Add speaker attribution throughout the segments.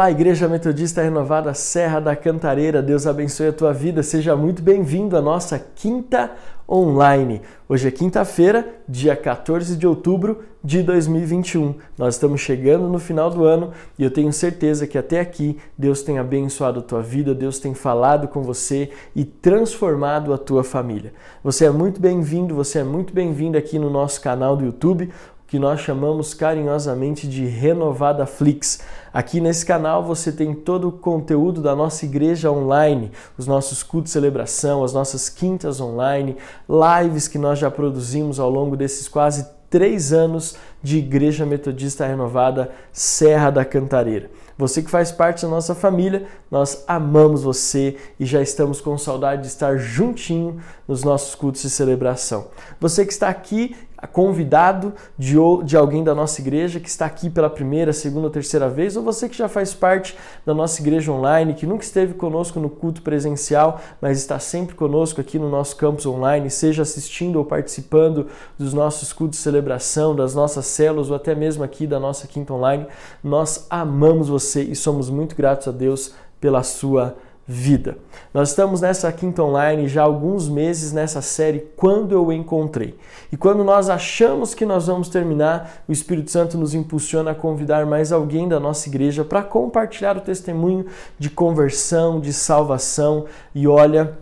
Speaker 1: Olá, Igreja Metodista Renovada Serra da Cantareira, Deus abençoe a tua vida, seja muito bem-vindo à nossa quinta online. Hoje é quinta-feira, dia 14 de outubro de 2021. Nós estamos chegando no final do ano e eu tenho certeza que até aqui Deus tem abençoado a tua vida, Deus tem falado com você e transformado a tua família. Você é muito bem-vindo, você é muito bem-vindo aqui no nosso canal do YouTube que nós chamamos carinhosamente de Renovada Flix. Aqui nesse canal você tem todo o conteúdo da nossa igreja online, os nossos cultos de celebração, as nossas quintas online, lives que nós já produzimos ao longo desses quase três anos de Igreja Metodista Renovada Serra da Cantareira. Você que faz parte da nossa família, nós amamos você e já estamos com saudade de estar juntinho nos nossos cultos de celebração. Você que está aqui convidado de, de alguém da nossa igreja que está aqui pela primeira, segunda terceira vez, ou você que já faz parte da nossa igreja online, que nunca esteve conosco no culto presencial, mas está sempre conosco aqui no nosso campus online, seja assistindo ou participando dos nossos cultos de celebração, das nossas células ou até mesmo aqui da nossa quinta online, nós amamos você e somos muito gratos a Deus pela sua vida. Nós estamos nessa quinta online já há alguns meses nessa série Quando eu encontrei. E quando nós achamos que nós vamos terminar, o Espírito Santo nos impulsiona a convidar mais alguém da nossa igreja para compartilhar o testemunho de conversão, de salvação. E olha,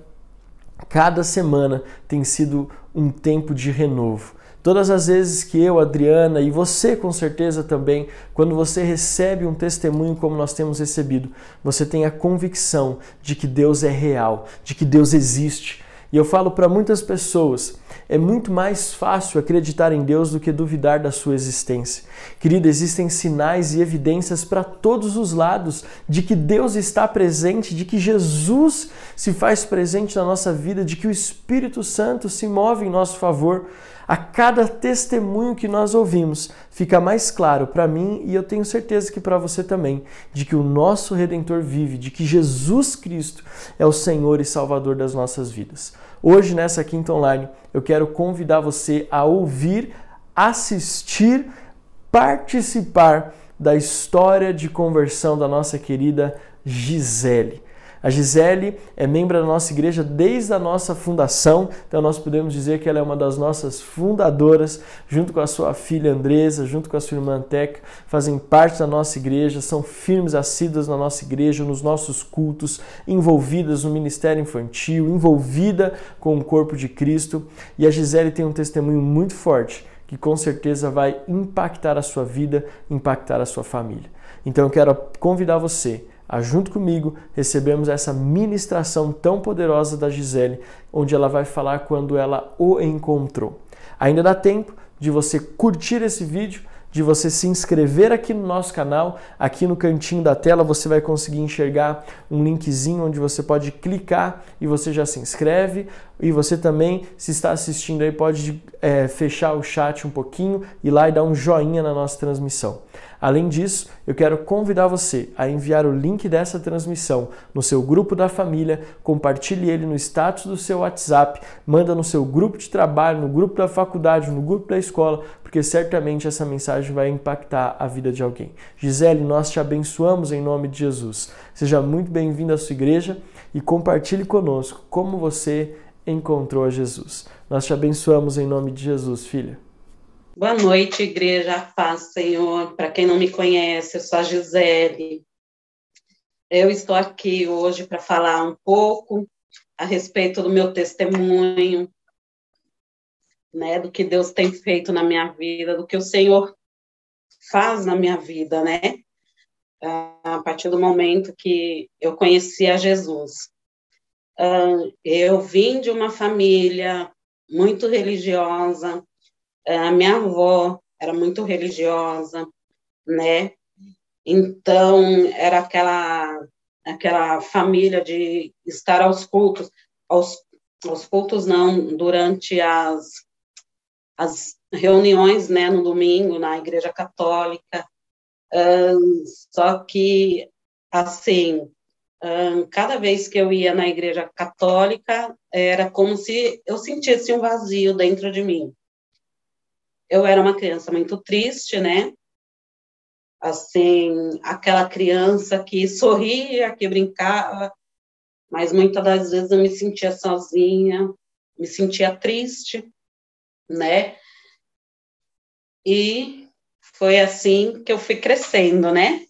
Speaker 1: cada semana tem sido um tempo de renovo. Todas as vezes que eu, Adriana e você com certeza também, quando você recebe um testemunho como nós temos recebido, você tem a convicção de que Deus é real, de que Deus existe. E eu falo para muitas pessoas, é muito mais fácil acreditar em Deus do que duvidar da sua existência. Querida, existem sinais e evidências para todos os lados de que Deus está presente, de que Jesus se faz presente na nossa vida, de que o Espírito Santo se move em nosso favor. A cada testemunho que nós ouvimos, fica mais claro para mim e eu tenho certeza que para você também, de que o nosso redentor vive, de que Jesus Cristo é o Senhor e Salvador das nossas vidas. Hoje, nessa quinta online, eu quero convidar você a ouvir, assistir, participar da história de conversão da nossa querida Gisele. A Gisele é membro da nossa igreja desde a nossa fundação, então nós podemos dizer que ela é uma das nossas fundadoras, junto com a sua filha Andresa, junto com a sua irmã Teca, fazem parte da nossa igreja, são firmes assíduas na nossa igreja, nos nossos cultos, envolvidas no ministério infantil, envolvida com o corpo de Cristo. E a Gisele tem um testemunho muito forte que com certeza vai impactar a sua vida, impactar a sua família. Então eu quero convidar você a, junto comigo, recebemos essa ministração tão poderosa da Gisele, onde ela vai falar quando ela o encontrou. Ainda dá tempo de você curtir esse vídeo, de você se inscrever aqui no nosso canal. Aqui no cantinho da tela você vai conseguir enxergar um linkzinho onde você pode clicar e você já se inscreve. E você também, se está assistindo aí, pode é, fechar o chat um pouquinho, ir lá e dar um joinha na nossa transmissão. Além disso, eu quero convidar você a enviar o link dessa transmissão no seu grupo da família, compartilhe ele no status do seu WhatsApp, manda no seu grupo de trabalho, no grupo da faculdade, no grupo da escola, porque certamente essa mensagem vai impactar a vida de alguém. Gisele, nós te abençoamos em nome de Jesus. Seja muito bem-vindo à sua igreja e compartilhe conosco como você encontrou a Jesus. Nós te abençoamos em nome de Jesus, filha.
Speaker 2: Boa noite, igreja, paz, Senhor. Para quem não me conhece, eu sou a Gisele. Eu estou aqui hoje para falar um pouco a respeito do meu testemunho, né, do que Deus tem feito na minha vida, do que o Senhor faz na minha vida, né? A partir do momento que eu conheci a Jesus. Eu vim de uma família muito religiosa, é, a minha avó era muito religiosa, né? Então, era aquela, aquela família de estar aos cultos, aos, aos cultos não, durante as, as reuniões, né, no domingo, na igreja católica, um, só que, assim, um, cada vez que eu ia na igreja católica, era como se eu sentisse um vazio dentro de mim. Eu era uma criança muito triste, né? assim, aquela criança que sorria, que brincava, mas muitas das vezes eu me sentia sozinha, me sentia triste, né? E foi assim que eu fui crescendo, né?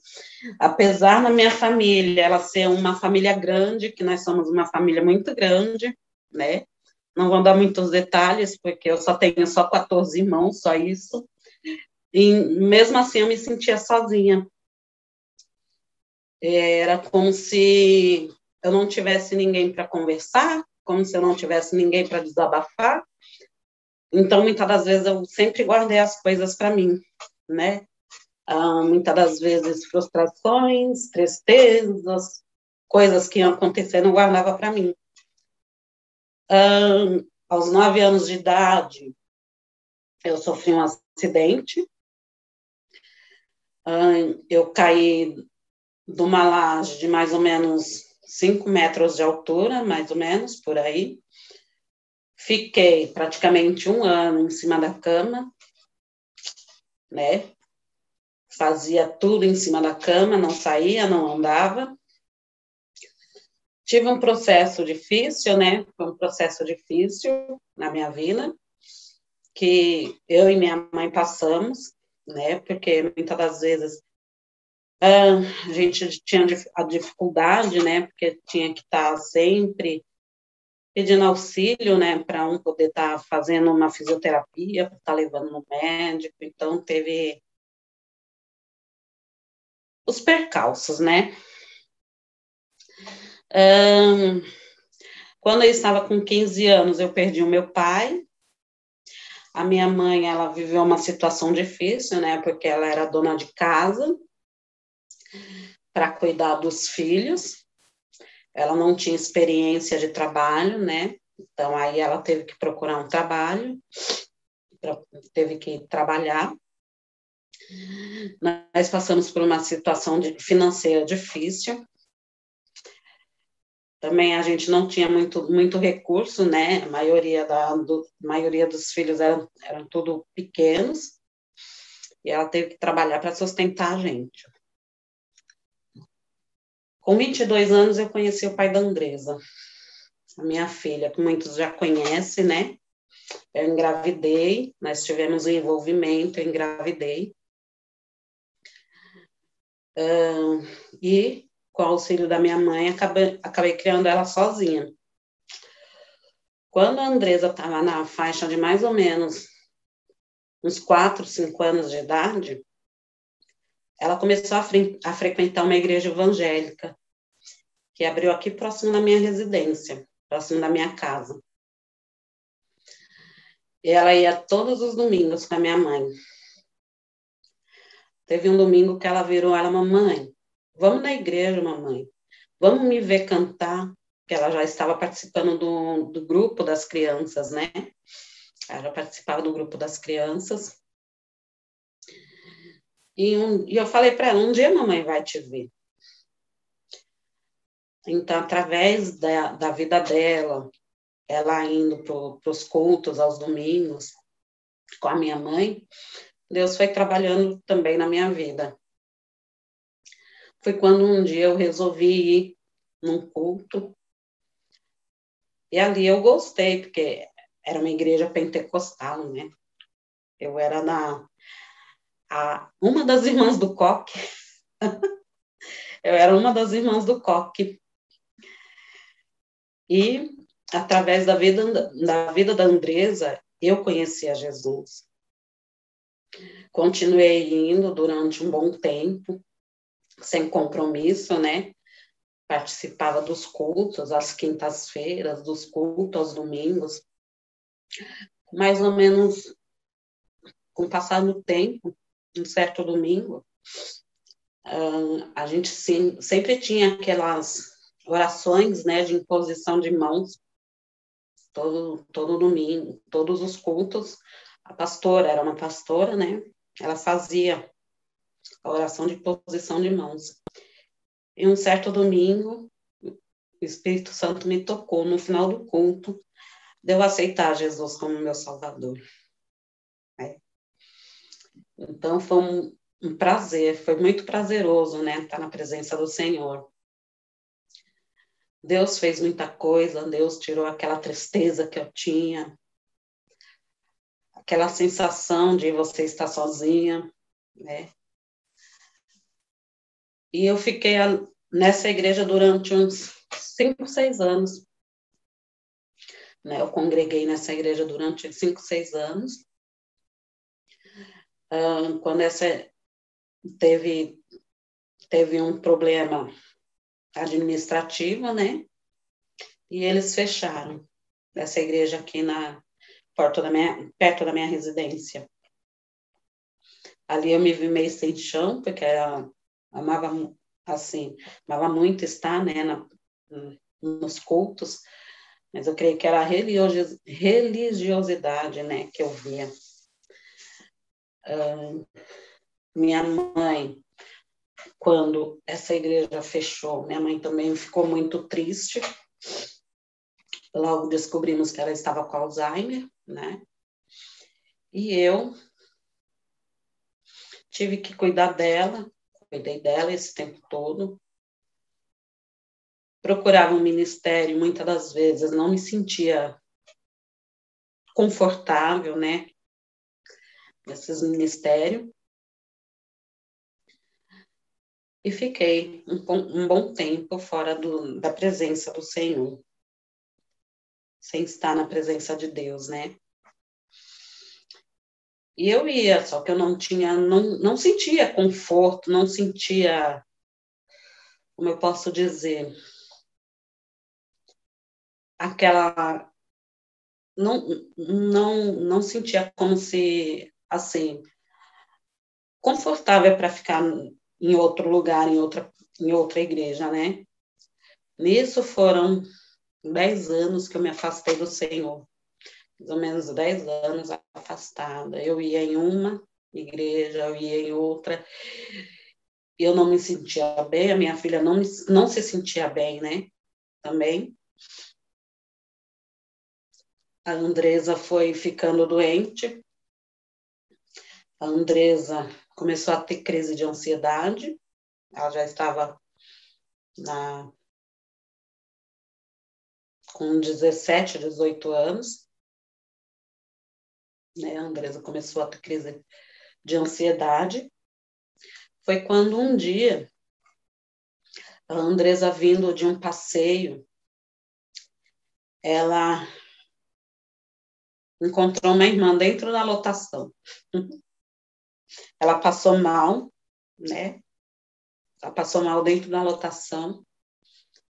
Speaker 2: Apesar da minha família, ela ser uma família grande, que nós somos uma família muito grande, né? Não vou dar muitos detalhes, porque eu só tenho só 14 irmãos, só isso. E mesmo assim eu me sentia sozinha. Era como se eu não tivesse ninguém para conversar, como se eu não tivesse ninguém para desabafar. Então, muitas das vezes eu sempre guardei as coisas para mim, né? Ah, muitas das vezes frustrações, tristezas, coisas que iam acontecendo, eu guardava para mim. Ah, aos nove anos de idade, eu sofri um acidente. Ah, eu caí de uma laje de mais ou menos cinco metros de altura, mais ou menos, por aí. Fiquei praticamente um ano em cima da cama, né? fazia tudo em cima da cama, não saía, não andava. Tive um processo difícil, né? Foi um processo difícil na minha vida, que eu e minha mãe passamos, né? Porque muitas das vezes ah, a gente tinha a dificuldade, né? Porque tinha que estar sempre pedindo auxílio, né? Para um poder estar fazendo uma fisioterapia, estar levando no médico. Então, teve os percalços, né? Um, quando eu estava com 15 anos, eu perdi o meu pai. A minha mãe, ela viveu uma situação difícil, né? Porque ela era dona de casa para cuidar dos filhos. Ela não tinha experiência de trabalho, né? Então aí ela teve que procurar um trabalho, teve que trabalhar. Nós passamos por uma situação de, financeira difícil. Também a gente não tinha muito, muito recurso, né? A maioria, da, do, maioria dos filhos eram, eram tudo pequenos. E ela teve que trabalhar para sustentar a gente. Com 22 anos, eu conheci o pai da Andresa, a minha filha, que muitos já conhecem, né? Eu engravidei, nós tivemos um envolvimento, eu engravidei. Uh, e, com o auxílio da minha mãe, acabei, acabei criando ela sozinha. Quando a Andresa estava na faixa de mais ou menos uns 4, 5 anos de idade, ela começou a, fre a frequentar uma igreja evangélica, que abriu aqui próximo da minha residência, próximo da minha casa. Ela ia todos os domingos com a minha mãe. Teve um domingo que ela virou, ela, mamãe, vamos na igreja, mamãe, vamos me ver cantar, que ela já estava participando do, do grupo das crianças, né? Ela já participava do grupo das crianças. E, um, e eu falei para ela, um dia mamãe vai te ver. Então, através da, da vida dela, ela indo para os cultos aos domingos com a minha mãe, Deus foi trabalhando também na minha vida. Foi quando um dia eu resolvi ir num culto. E ali eu gostei, porque era uma igreja pentecostal, né? Eu era na a, uma das irmãs do coque. eu era uma das irmãs do coque. E através da vida da vida da Andresa, eu conheci a Jesus. Continuei indo durante um bom tempo, sem compromisso, né? Participava dos cultos às quintas-feiras, dos cultos aos domingos. Mais ou menos, com o passar do tempo, um certo domingo, a gente sempre tinha aquelas orações, né, de imposição de mãos, todo, todo domingo, todos os cultos, a pastora, era uma pastora, né? Ela fazia a oração de posição de mãos. E um certo domingo, o Espírito Santo me tocou no final do culto, de eu aceitar Jesus como meu Salvador. É. Então, foi um, um prazer, foi muito prazeroso, né, estar na presença do Senhor. Deus fez muita coisa, Deus tirou aquela tristeza que eu tinha, aquela sensação de você estar sozinha, né? E eu fiquei nessa igreja durante uns cinco, seis anos. Né? Eu congreguei nessa igreja durante cinco, seis anos. quando essa teve teve um problema administrativo, né? E eles fecharam essa igreja aqui na perto da minha, perto da minha residência. Ali eu me vi meio sem chão, porque eu amava assim, amava muito estar, né, na, nos cultos, mas eu creio que era a religiosidade, né, que eu via. Minha mãe, quando essa igreja fechou, minha mãe também ficou muito triste. Logo descobrimos que ela estava com Alzheimer, né? E eu tive que cuidar dela, cuidei dela esse tempo todo. Procurava um ministério, muitas das vezes não me sentia confortável, né? Nesses ministérios. E fiquei um, um bom tempo fora do, da presença do Senhor, sem estar na presença de Deus, né? E eu ia, só que eu não tinha, não, não sentia conforto, não sentia, como eu posso dizer, aquela. Não, não, não sentia como se, assim, confortável para ficar em outro lugar, em outra, em outra igreja, né? Nisso foram dez anos que eu me afastei do Senhor mais ou menos 10 anos afastada. Eu ia em uma igreja, eu ia em outra. Eu não me sentia bem, a minha filha não, não se sentia bem, né? Também. A Andresa foi ficando doente. A Andresa começou a ter crise de ansiedade. Ela já estava na com 17, 18 anos né? A Andresa começou a ter crise de ansiedade. Foi quando um dia a Andresa vindo de um passeio, ela encontrou uma irmã dentro da lotação. Ela passou mal, né? Ela passou mal dentro da lotação.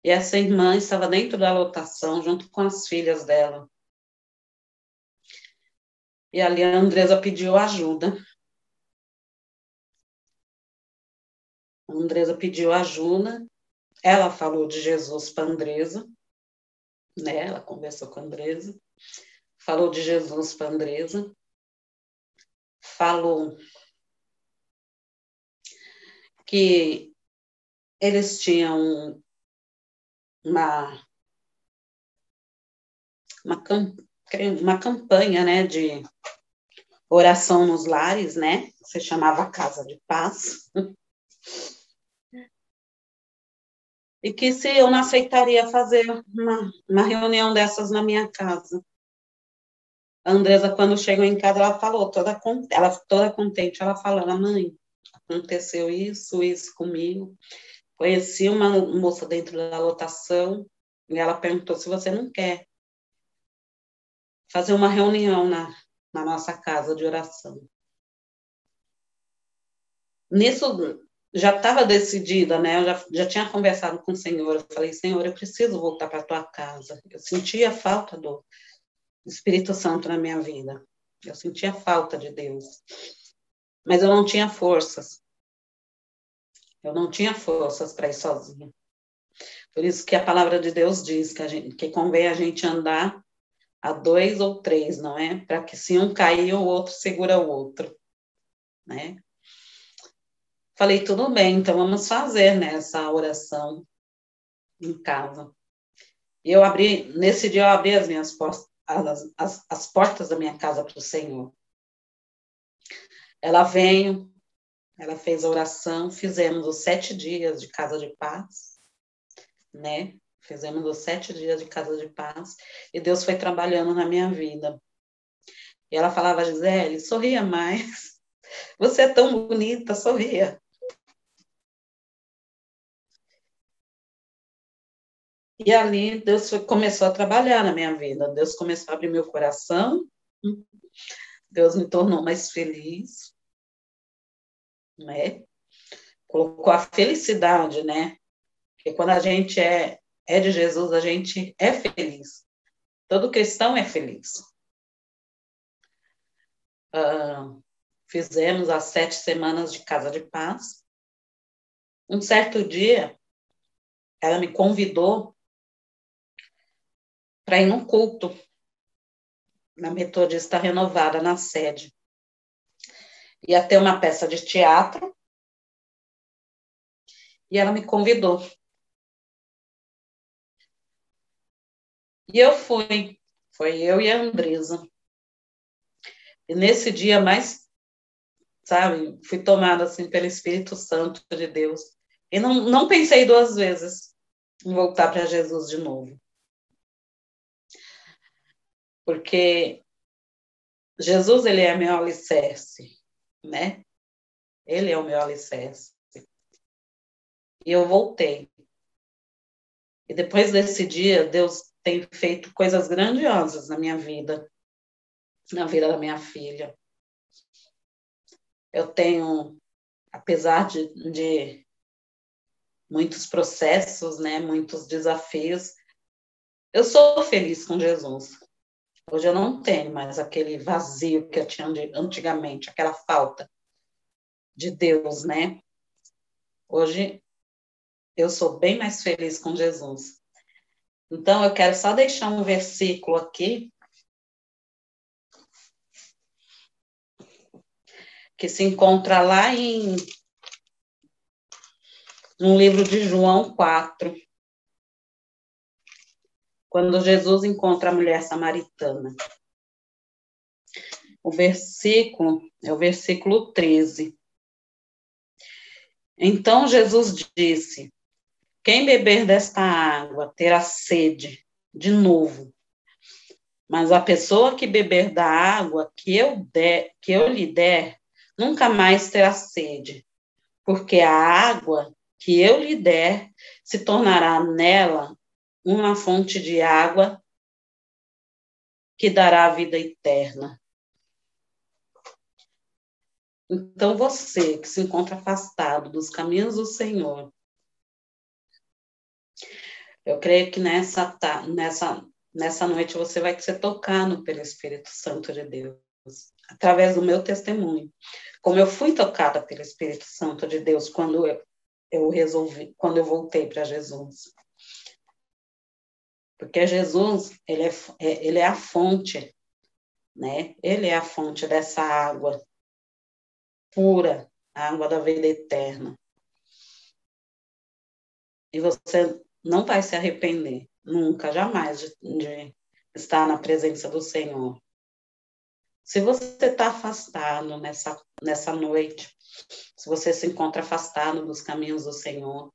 Speaker 2: E essa irmã estava dentro da lotação junto com as filhas dela. E ali a Andresa pediu ajuda. A Andresa pediu ajuda. Ela falou de Jesus para Andresa, né? Ela conversou com a Andresa. Falou de Jesus para Andresa. Falou que eles tinham uma, uma, uma campanha né, de oração nos lares, né? Se chamava Casa de Paz. E que se eu não aceitaria fazer uma, uma reunião dessas na minha casa. A Andresa, quando chegou em casa, ela falou, toda, ela toda contente, ela falou, mãe, aconteceu isso, isso comigo. Conheci uma moça dentro da lotação, e ela perguntou se você não quer fazer uma reunião na, na nossa casa de oração. Nisso, já estava decidida, né? Eu já, já tinha conversado com o Senhor. Eu falei, Senhor, eu preciso voltar para a tua casa. Eu sentia falta do Espírito Santo na minha vida. Eu sentia falta de Deus. Mas eu não tinha forças. Eu não tinha forças para ir sozinha. Por isso que a palavra de Deus diz que, a gente, que convém a gente andar a dois ou três, não é? Para que se um cair, o outro segura o outro, né? Falei, tudo bem, então vamos fazer nessa né, oração em casa. E eu abri, nesse dia eu abri as minhas portas, as, as, as portas da minha casa para o Senhor. Ela veio, ela fez a oração, fizemos os sete dias de casa de paz, né? Fizemos os sete dias de casa de paz e Deus foi trabalhando na minha vida. E ela falava, Gisele, sorria mais. Você é tão bonita, sorria. E ali Deus foi, começou a trabalhar na minha vida. Deus começou a abrir meu coração. Deus me tornou mais feliz, né? Colocou a felicidade, né? Porque quando a gente é, é de Jesus, a gente é feliz. Todo cristão é feliz. Uh, fizemos as sete semanas de Casa de Paz. Um certo dia, ela me convidou para ir num culto na Metodista Renovada, na sede. Ia ter uma peça de teatro e ela me convidou. E eu fui, foi eu e a Andresa. E nesse dia mais, sabe, fui tomada assim pelo Espírito Santo de Deus. E não, não pensei duas vezes em voltar para Jesus de novo porque Jesus ele é meu alicerce, né? Ele é o meu alicerce. E eu voltei. E depois desse dia, Deus tem feito coisas grandiosas na minha vida, na vida da minha filha. Eu tenho, apesar de, de muitos processos, né, muitos desafios, eu sou feliz com Jesus. Hoje eu não tenho mais aquele vazio que eu tinha antigamente, aquela falta de Deus, né? Hoje eu sou bem mais feliz com Jesus. Então eu quero só deixar um versículo aqui que se encontra lá em no livro de João 4, quando Jesus encontra a mulher samaritana. O versículo é o versículo 13. Então Jesus disse: Quem beber desta água terá sede de novo. Mas a pessoa que beber da água que eu, der, que eu lhe der, nunca mais terá sede, porque a água que eu lhe der se tornará nela uma fonte de água que dará a vida eterna. Então, você que se encontra afastado dos caminhos do Senhor, eu creio que nessa, nessa, nessa noite você vai ser tocado pelo Espírito Santo de Deus, através do meu testemunho. Como eu fui tocada pelo Espírito Santo de Deus quando eu, eu resolvi, quando eu voltei para Jesus. Porque Jesus, ele é, é, ele é a fonte, né? Ele é a fonte dessa água pura, a água da vida eterna. E você não vai se arrepender, nunca, jamais, de, de estar na presença do Senhor. Se você está afastado nessa, nessa noite, se você se encontra afastado dos caminhos do Senhor,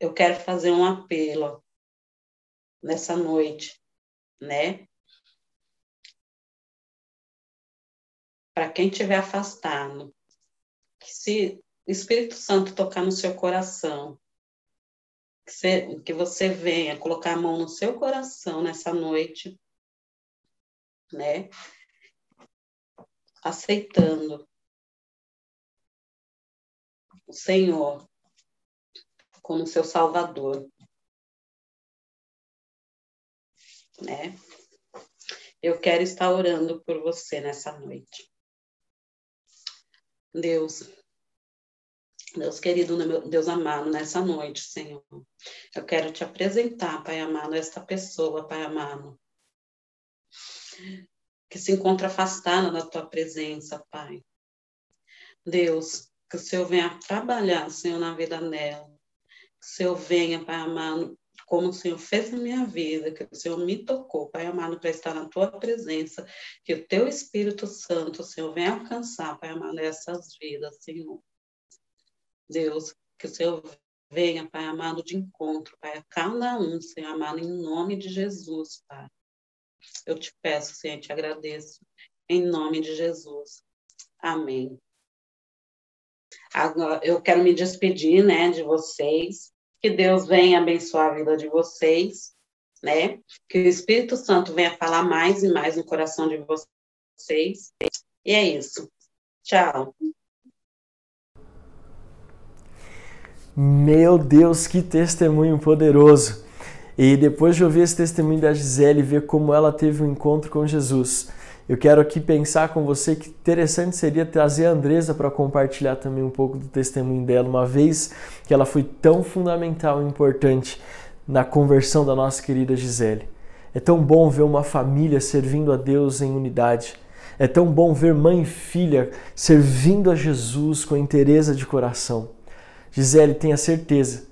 Speaker 2: eu quero fazer um apelo nessa noite, né? Para quem estiver afastado, que se o Espírito Santo tocar no seu coração, que você, que você venha colocar a mão no seu coração nessa noite, né? Aceitando o Senhor como seu Salvador. Né? Eu quero estar orando por você nessa noite. Deus, Deus querido, Deus amado, nessa noite, Senhor, eu quero te apresentar, Pai amado, esta pessoa, Pai amado, que se encontra afastada da tua presença, Pai. Deus, que o Senhor venha trabalhar, Senhor, na vida dela. O Senhor venha, Pai amado, como o Senhor fez na minha vida, que o Senhor me tocou, Pai amado, para estar na tua presença, que o teu Espírito Santo, Senhor, venha alcançar, Pai amado, essas vidas, Senhor. Deus, que o Senhor venha, Pai amado, de encontro, Pai, a cada um, Senhor amado, em nome de Jesus, Pai. Eu te peço, Senhor, te agradeço, em nome de Jesus. Amém. Eu quero me despedir, né, de vocês. Que Deus venha abençoar a vida de vocês, né? Que o Espírito Santo venha falar mais e mais no coração de vocês. E é isso. Tchau.
Speaker 1: Meu Deus, que testemunho poderoso! E depois de ouvir esse testemunho da Gisele, ver como ela teve um encontro com Jesus, eu quero aqui pensar com você que interessante seria trazer a Andresa para compartilhar também um pouco do testemunho dela, uma vez que ela foi tão fundamental e importante na conversão da nossa querida Gisele. É tão bom ver uma família servindo a Deus em unidade. É tão bom ver mãe e filha servindo a Jesus com interesse de coração. Gisele, tenha certeza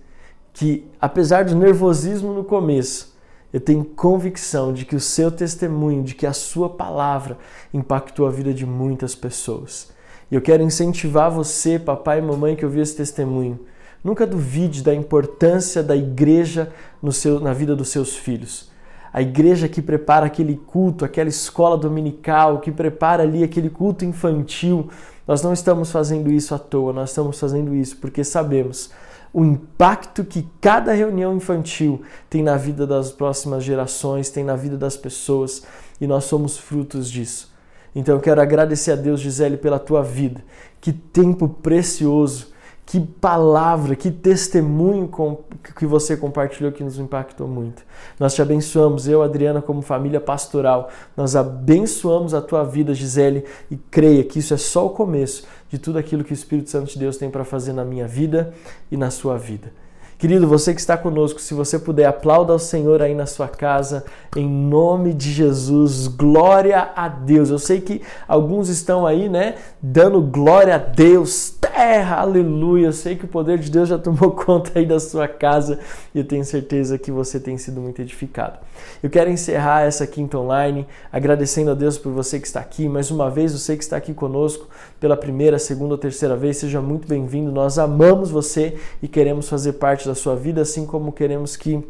Speaker 1: que, apesar do nervosismo no começo, eu tenho convicção de que o seu testemunho, de que a sua palavra impactou a vida de muitas pessoas. E eu quero incentivar você, papai e mamãe, que ouviu esse testemunho. Nunca duvide da importância da igreja no seu, na vida dos seus filhos. A igreja que prepara aquele culto, aquela escola dominical, que prepara ali aquele culto infantil. Nós não estamos fazendo isso à toa, nós estamos fazendo isso porque sabemos o impacto que cada reunião infantil tem na vida das próximas gerações, tem na vida das pessoas, e nós somos frutos disso. Então eu quero agradecer a Deus, Gisele, pela tua vida. Que tempo precioso, que palavra, que testemunho que você compartilhou que nos impactou muito. Nós te abençoamos, eu, Adriana, como família pastoral, nós abençoamos a tua vida, Gisele, e creia que isso é só o começo de tudo aquilo que o Espírito Santo de Deus tem para fazer na minha vida e na sua vida. Querido, você que está conosco, se você puder, aplauda ao Senhor aí na sua casa, em nome de Jesus. Glória a Deus. Eu sei que alguns estão aí, né, dando glória a Deus, terra, aleluia. Eu sei que o poder de Deus já tomou conta aí da sua casa e eu tenho certeza que você tem sido muito edificado. Eu quero encerrar essa quinta online agradecendo a Deus por você que está aqui. Mais uma vez, você que está aqui conosco pela primeira, segunda ou terceira vez, seja muito bem-vindo. Nós amamos você e queremos fazer parte da sua vida, assim como queremos que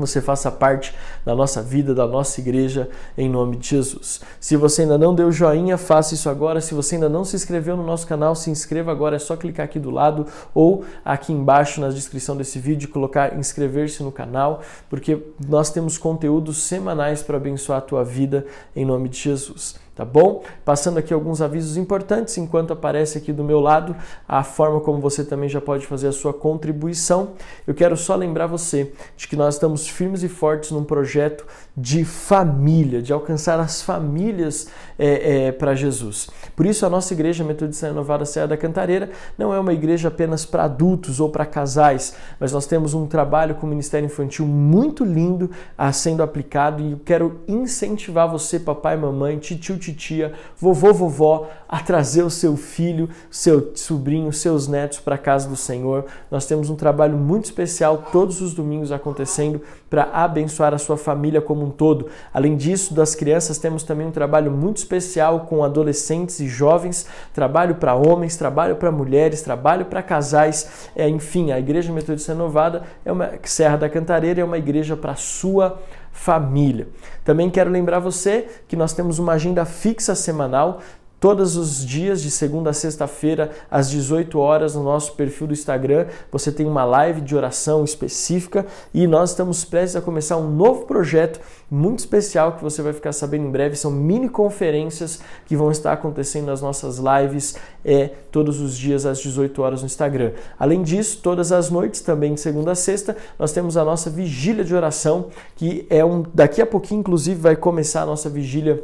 Speaker 1: você faça parte da nossa vida, da nossa igreja, em nome de Jesus. Se você ainda não deu joinha, faça isso agora. Se você ainda não se inscreveu no nosso canal, se inscreva agora. É só clicar aqui do lado ou aqui embaixo na descrição desse vídeo colocar inscrever-se no canal, porque nós temos conteúdos semanais para abençoar a tua vida, em nome de Jesus tá bom? Passando aqui alguns avisos importantes enquanto aparece aqui do meu lado a forma como você também já pode fazer a sua contribuição. Eu quero só lembrar você de que nós estamos firmes e fortes num projeto de família, de alcançar as famílias é, é, para Jesus. Por isso, a nossa igreja Metodista Renovada Serra da Cantareira não é uma igreja apenas para adultos ou para casais, mas nós temos um trabalho com o Ministério Infantil muito lindo a sendo aplicado e eu quero incentivar você, papai, mamãe, tio, titia, vovô, vovó, a trazer o seu filho, seu sobrinho, seus netos para a casa do Senhor. Nós temos um trabalho muito especial todos os domingos acontecendo para abençoar a sua família como um todo. Além disso, das crianças, temos também um trabalho muito especial com adolescentes e jovens, trabalho para homens, trabalho para mulheres, trabalho para casais. É, enfim, a Igreja Metodista Renovada é uma Serra da Cantareira é uma igreja para sua família. Também quero lembrar você que nós temos uma agenda fixa semanal Todos os dias, de segunda a sexta-feira, às 18 horas, no nosso perfil do Instagram, você tem uma live de oração específica e nós estamos prestes a começar um novo projeto muito especial que você vai ficar sabendo em breve. São mini conferências que vão estar acontecendo nas nossas lives é, todos os dias às 18 horas no Instagram. Além disso, todas as noites, também de segunda a sexta, nós temos a nossa vigília de oração, que é um. Daqui a pouquinho, inclusive, vai começar a nossa vigília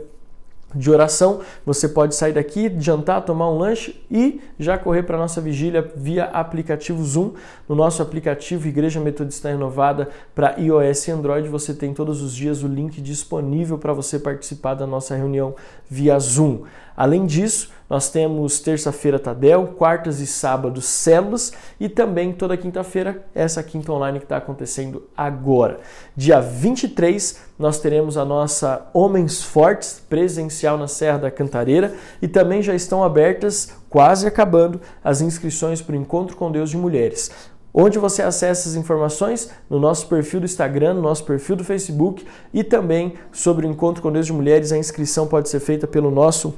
Speaker 1: de oração, você pode sair daqui, jantar, tomar um lanche e já correr para a nossa vigília via aplicativo Zoom. No nosso aplicativo Igreja Metodista Renovada para iOS e Android, você tem todos os dias o link disponível para você participar da nossa reunião via Zoom. Além disso, nós temos terça-feira Tadel, quartas e sábados células e também toda quinta-feira essa quinta online que está acontecendo agora. Dia 23 nós teremos a nossa Homens Fortes presencial na Serra da Cantareira e também já estão abertas, quase acabando, as inscrições para o Encontro com Deus de Mulheres. Onde você acessa as informações? No nosso perfil do Instagram, no nosso perfil do Facebook e também sobre o Encontro com Deus de Mulheres, a inscrição pode ser feita pelo nosso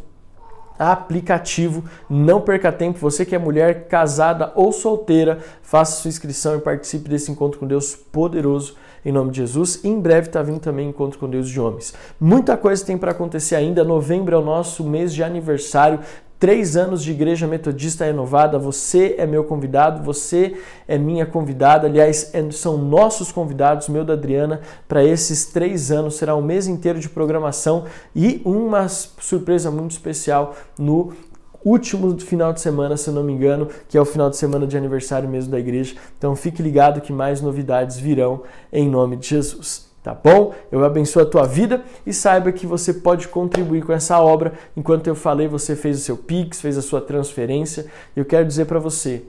Speaker 1: aplicativo. Não perca tempo, você que é mulher casada ou solteira, faça sua inscrição e participe desse encontro com Deus poderoso em nome de Jesus. Em breve está vindo também encontro com Deus de homens. Muita coisa tem para acontecer ainda. Novembro é o nosso mês de aniversário. Três anos de Igreja Metodista Renovada, você é meu convidado, você é minha convidada. Aliás, é, são nossos convidados, meu da Adriana, para esses três anos. Será um mês inteiro de programação e uma surpresa muito especial no último final de semana, se não me engano, que é o final de semana de aniversário mesmo da igreja. Então fique ligado que mais novidades virão em nome de Jesus tá bom? Eu abençoo a tua vida e saiba que você pode contribuir com essa obra. Enquanto eu falei, você fez o seu Pix, fez a sua transferência. Eu quero dizer para você,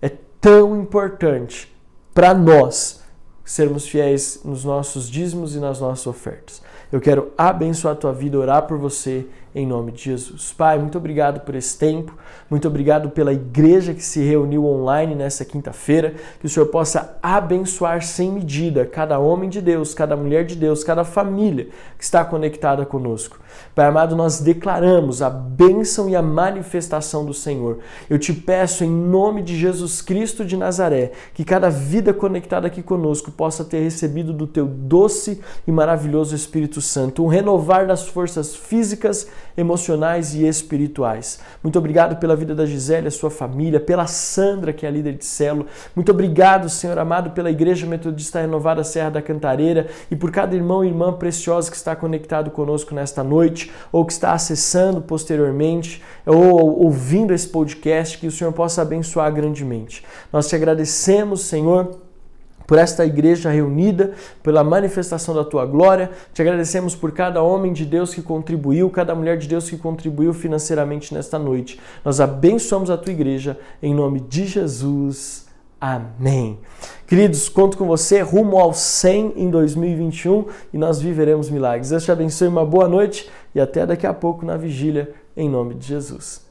Speaker 1: é tão importante para nós sermos fiéis nos nossos dízimos e nas nossas ofertas. Eu quero abençoar a tua vida, orar por você em nome de Jesus. Pai, muito obrigado por esse tempo, muito obrigado pela igreja que se reuniu online nessa quinta-feira, que o Senhor possa abençoar sem medida cada homem de Deus, cada mulher de Deus, cada família que está conectada conosco. Pai amado, nós declaramos a bênção e a manifestação do Senhor. Eu te peço em nome de Jesus Cristo de Nazaré, que cada vida conectada aqui conosco possa ter recebido do teu doce e maravilhoso Espírito Santo, um renovar das forças físicas emocionais e espirituais. Muito obrigado pela vida da Gisele, a sua família, pela Sandra, que é a líder de célula. Muito obrigado, Senhor amado, pela Igreja Metodista Renovada Serra da Cantareira e por cada irmão e irmã preciosa que está conectado conosco nesta noite ou que está acessando posteriormente ou ouvindo esse podcast, que o Senhor possa abençoar grandemente. Nós te agradecemos, Senhor por esta igreja reunida, pela manifestação da tua glória. Te agradecemos por cada homem de Deus que contribuiu, cada mulher de Deus que contribuiu financeiramente nesta noite. Nós abençoamos a tua igreja em nome de Jesus. Amém. Queridos, conto com você rumo ao 100 em 2021 e nós viveremos milagres. Deus te abençoe, uma boa noite e até daqui a pouco na vigília, em nome de Jesus.